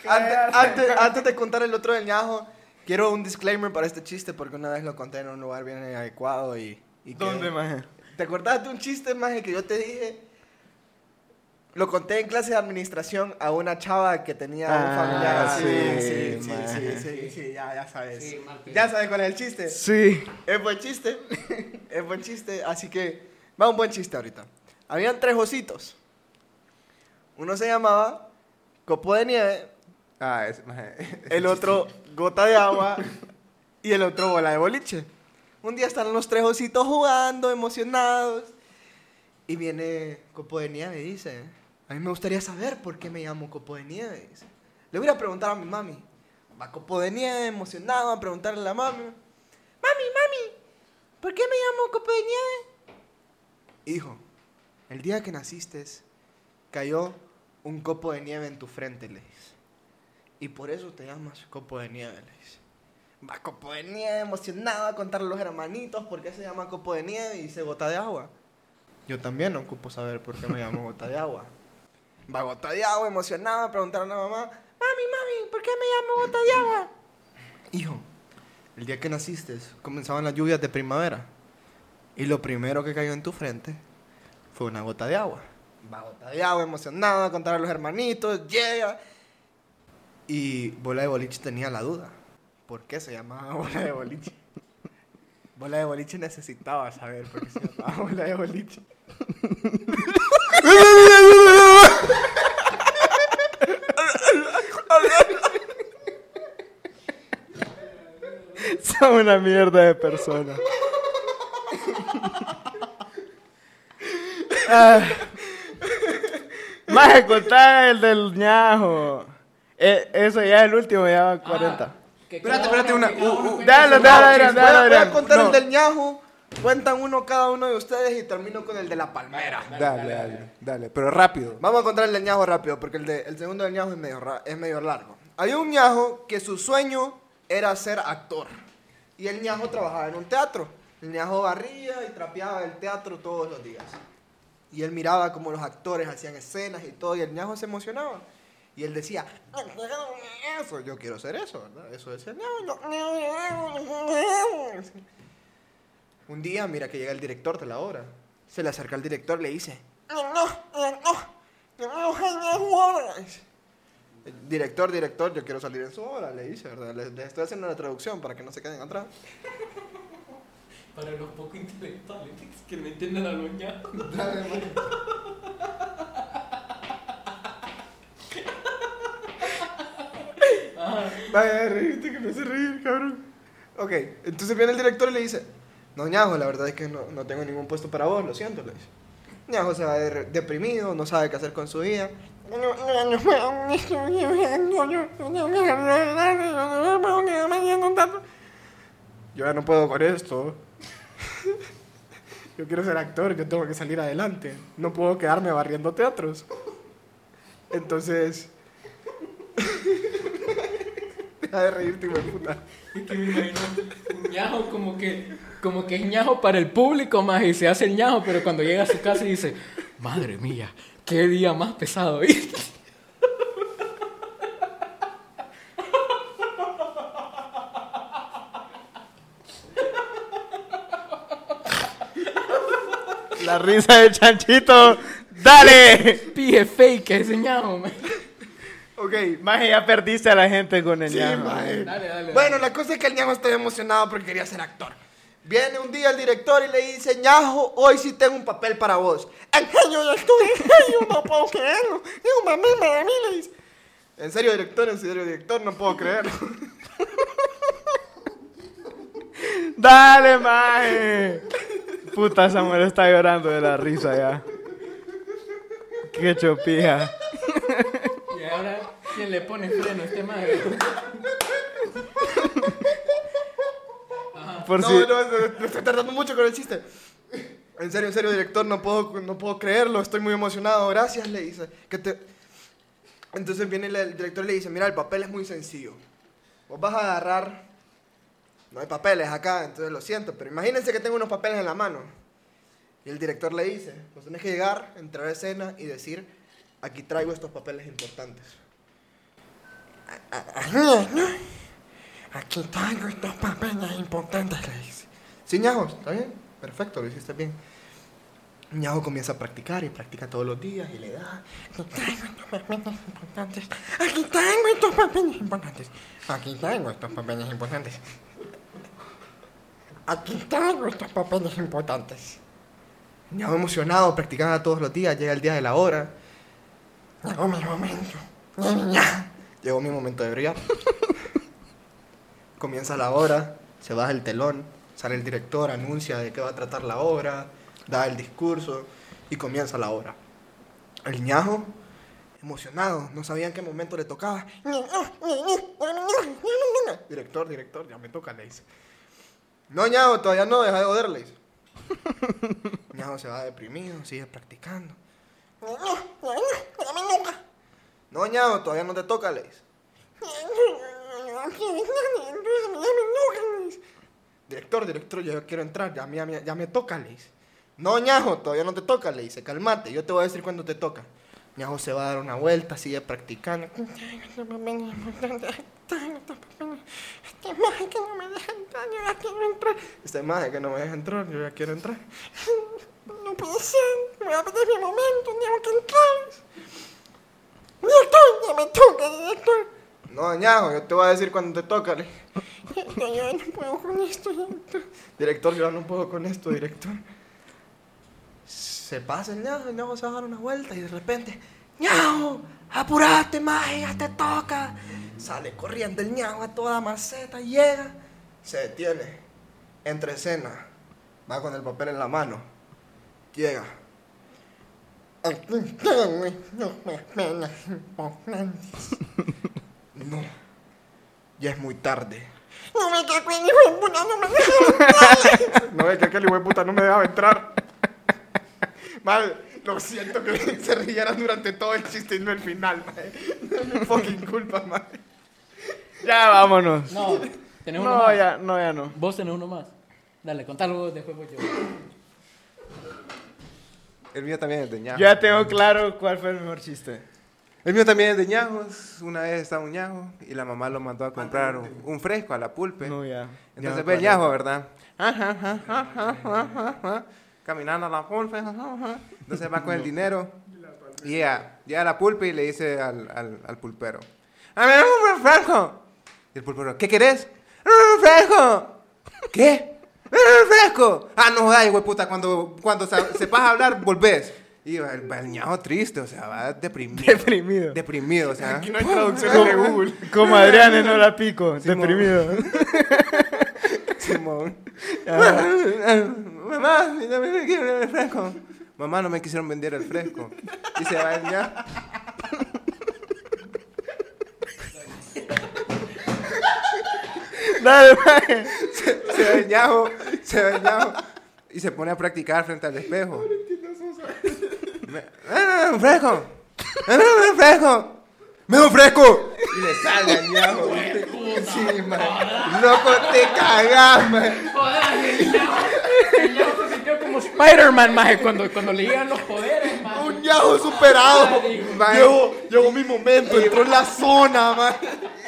B: Antes, antes, antes de contar el otro del ñajo, quiero un disclaimer para este chiste porque una vez lo conté en un lugar bien adecuado y... y
C: ¿Dónde, maje?
B: ¿Te acordás de un chiste, maje, que yo te dije? Lo conté en clase de administración a una chava que tenía un
C: Ah,
B: familiar. Sí,
C: sí,
B: sí, sí,
C: maje.
B: sí, sí, sí, ya, ya sabes.
D: Sí,
B: ya sabes cuál es el chiste.
C: Sí.
B: Es buen chiste. es buen chiste. Así que va un buen chiste ahorita. Habían tres ositos. Uno se llamaba Copo de Nieve,
E: Ah, maje.
B: el otro Gota de Agua y el otro Bola de Boliche. Un día están los tres ositos jugando, emocionados. Y viene Copo de Nieve y dice, a mí me gustaría saber por qué me llamo Copo de Nieve. dice. Le voy a preguntar a mi mami. Va Copo de Nieve, emocionado, a preguntarle a la mami. Mami, mami, ¿por qué me llamo Copo de Nieve? Hijo, el día que naciste cayó un copo de nieve en tu frente, le dice. Y por eso te llamas copo de nieve, le dice. Va copo de nieve, emocionado a contarle a los hermanitos por qué se llama copo de nieve y dice gota de agua. Yo también no ocupo saber por qué me llamo gota de agua. Va gota de agua, emocionado a preguntar a la mamá, mami, mami, ¿por qué me llamo gota de agua? Hijo, el día que naciste comenzaban las lluvias de primavera. Y lo primero que cayó en tu frente fue una gota de agua. Gota de agua, emocionado a contar a los hermanitos, llega. Y Bola de Boliche tenía la duda. ¿Por qué se llamaba Bola de Boliche? Bola de Boliche necesitaba saber por qué se llamaba Bola de Boliche.
C: Son una mierda de persona. Ah, Maje, contá el del ñajo. Eh, eso ya es el último, ya van 40.
E: Espérate, espérate, una. uh, uh,
C: Dale, dale,
B: a,
C: dale,
B: voy a contar
C: No.
B: el del ñajo. Cuentan uno cada uno de ustedes y termino con el de la palmera.
E: Dale, dale, dale, pero rápido.
B: Vamos a contar el del ñajo rápido, porque el, de, el segundo del ñajo es medio, ra- es medio largo. Había un ñajo que su sueño era ser actor. Y el ñajo trabajaba en un teatro. El ñajo barría y trapeaba el teatro todos los días. Y él miraba como los actores hacían escenas y todo, y el ñajo se emocionaba. Y él decía, eso, yo quiero ser eso, ¿verdad? Eso es el ñajo. Un día, mira que llega el director de la obra. Se le acerca al director y le dice, Director, director, yo quiero salir en su obra, le dice, ¿verdad? Les, les estoy haciendo la traducción para que no se queden atrás.
D: Para los poco intelectuales que no entienden a los.
B: Vaya, reírte que me hace reír, cabrón. Ok, entonces viene el director y le dice, no, Ñajo, la verdad es que no, no tengo ningún puesto para vos, lo siento, le dice. Ñajo se va de- deprimido, no sabe qué hacer con su vida. Yo ya no puedo con esto. Yo quiero ser actor, yo tengo que salir adelante. No puedo quedarme barriendo teatros. Entonces... Deja de reírte, hijo de puta.
D: Es que me imagino un ñajo como que, como que es ñajo para el público más y se hace el ñajo, pero cuando llega a su casa y dice, madre mía, qué día más pesado.
C: La risa de Chanchito. ¡Dale!
D: Pije fake ese ñajo, man.
B: Ok,
C: Maje, ya perdiste a la gente con el
B: Sí,
C: ñajo.
B: mae.
D: Dale, dale.
B: Bueno, la cosa es que el ñajo está emocionado porque quería ser actor. Viene un día el director y le dice, ñajo, hoy sí tengo un papel para vos. Angelio, yo estoy yo no puedo creerlo. Yo, mami, mami, le dice. En serio, director, en serio, director, no puedo creerlo.
C: ¡Dale, maje! Puta, Samuel está llorando de la risa ya. Qué chopija.
D: Y ahora, ¿quién le pone freno a este madre?
C: Por
B: no,
C: si...
B: no, no, me estoy tardando mucho con el chiste. En serio, en serio, director, no puedo, no puedo creerlo, estoy muy emocionado, gracias, le dice. Que te... Entonces viene el, el director y le dice, mira, el papel es muy sencillo. Vos vas a agarrar... No hay papeles acá, entonces lo siento, pero imagínense que tengo unos papeles en la mano. Y el director le dice, vos tenés que llegar, entrar a escena y decir, aquí traigo estos papeles importantes. Aquí traigo estos papeles importantes, le dice. Sí, Ñajo, ¿está bien? Perfecto, lo hiciste bien. Ñajo comienza a practicar y practica todos los días y le da. Aquí traigo estos papeles importantes. Aquí traigo estos papeles importantes. Aquí traigo estos papeles importantes. Aquí traigo estos papeles importantes. Ñajo emocionado, practicaba todos los días. Llega el día de la hora. Llegó mi momento. Llegó mi momento de brillar. Comienza la obra, se baja el telón, sale el director, anuncia de qué va a tratar la obra, da el discurso y comienza la obra. El ñajo, emocionado, no sabía en qué momento le tocaba. Director, director, ya me toca, le dice. No, ñajo, todavía no, deja de joder, le dice. ñajo se va deprimido, sigue practicando. No, ñajo, todavía no te toca, le. Director, director, yo quiero entrar, ya, ya, me- ya me toca, le. No, ñajo, todavía no te toca, le dice. Calmate, yo te voy a decir cuándo te toca. Ñajo se va a dar una vuelta, sigue practicando. Este maje que no me deja entrar, yo ya quiero entrar. Este maje que no me deja entrar, yo ya quiero entrar. No puede ser, voy a perder mi momento, tengo que entrar. Director, ya me toca, director. No, ñajo, yo te voy a decir cuando te toca. le- Yo no puedo con esto, director. Director, yo no puedo con esto, director. Se pasa el ñajo, el ñajo se va a dar una vuelta y de repente, ñajo, apurate, maje, ya te toca. Sale corriendo el ñajo a toda maceta, llega, se detiene, entre escena, va con el papel en la mano, llega. No, ya es muy tarde.
G: No me cago en hijo puta, no me dejes.
B: No, es que aquel hijo de puta no me dejaba entrar. Madre, lo siento que se rieran durante todo el chiste y no el final, madre. No es mi fucking culpa, madre.
C: Ya, vámonos.
D: No, tenés uno
C: No,
D: más.
C: ya, no, ya no.
D: Vos tenés uno más. Dale, contalo después voy yo.
E: El mío también es de ñajos.
C: Yo ya tengo claro cuál fue el mejor chiste.
E: El mío también es de ñajos. Una vez estaba un ñajo y la mamá lo mandó a comprar un, un fresco a la pulpe.
C: No, ya.
E: Entonces ve el ñajo, ¿verdad? Ajá, ajá, ajá, ajá, ajá. Caminando a la pulpe. Entonces va con el dinero y llega, llega a la pulpe y le dice al, al, al pulpero: ¡A mí un refresco! Y el pulpero: ¿Qué querés? ¡Un refresco! ¿Qué? ¡Un refresco! Ah, no jodas, güey, puta. Cuando, cuando se- sepas hablar, volvés. Y va el, ñajo triste, o sea, va deprimido.
C: Deprimido.
E: Deprimido, o sea.
B: Aquí no hay traducciones de Google.
C: Como Adrián en Hora Pico.
E: Simón.
C: deprimido.
E: Simón. Mamá, no me quiero el fresco. Mamá, no me quisieron vender el fresco. Y se va el
C: Dale.
E: Se ñajo. Se el ñajo. Y se pone a practicar frente al espejo. Me- ¡Ah, un fresco! ¡Ah, un fresco! ¡Me fresco! Y le sale al ñajo. ¿viste? Sí, man. Loco, te cagás, man.
D: El ñajo se sintió como Spider-Man, maje, cuando, cuando le llegan los poderes, maje.
B: Un ñajo superado. Llegó, llegó mi momento, entró en la zona, man.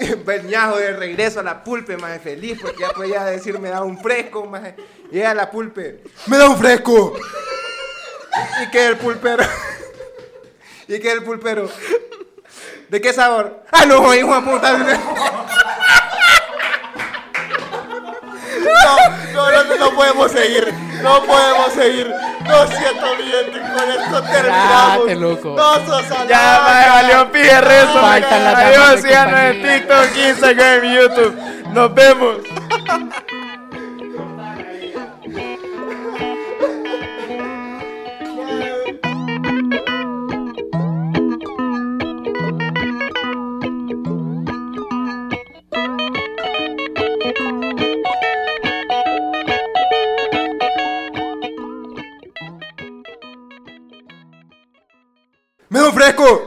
E: Va el ñajo de regreso a la pulpe, más feliz, porque ya podía decir, me da un fresco, más. Llega la pulpe, ¡me da un fresco! Y que el pulpero. Y que el pulpero. ¿De qué sabor? ¡Ah, no, hijo de puta!
B: No, no, no, no podemos seguir. No podemos seguir. Lo siento, gente, con esto terminamos.
D: Date, loco.
B: No sos
C: Ya, mae, valió pie rezo. Adiós, síganos en. TikTok, Instagram y YouTube. Nos vemos.
E: Fresco!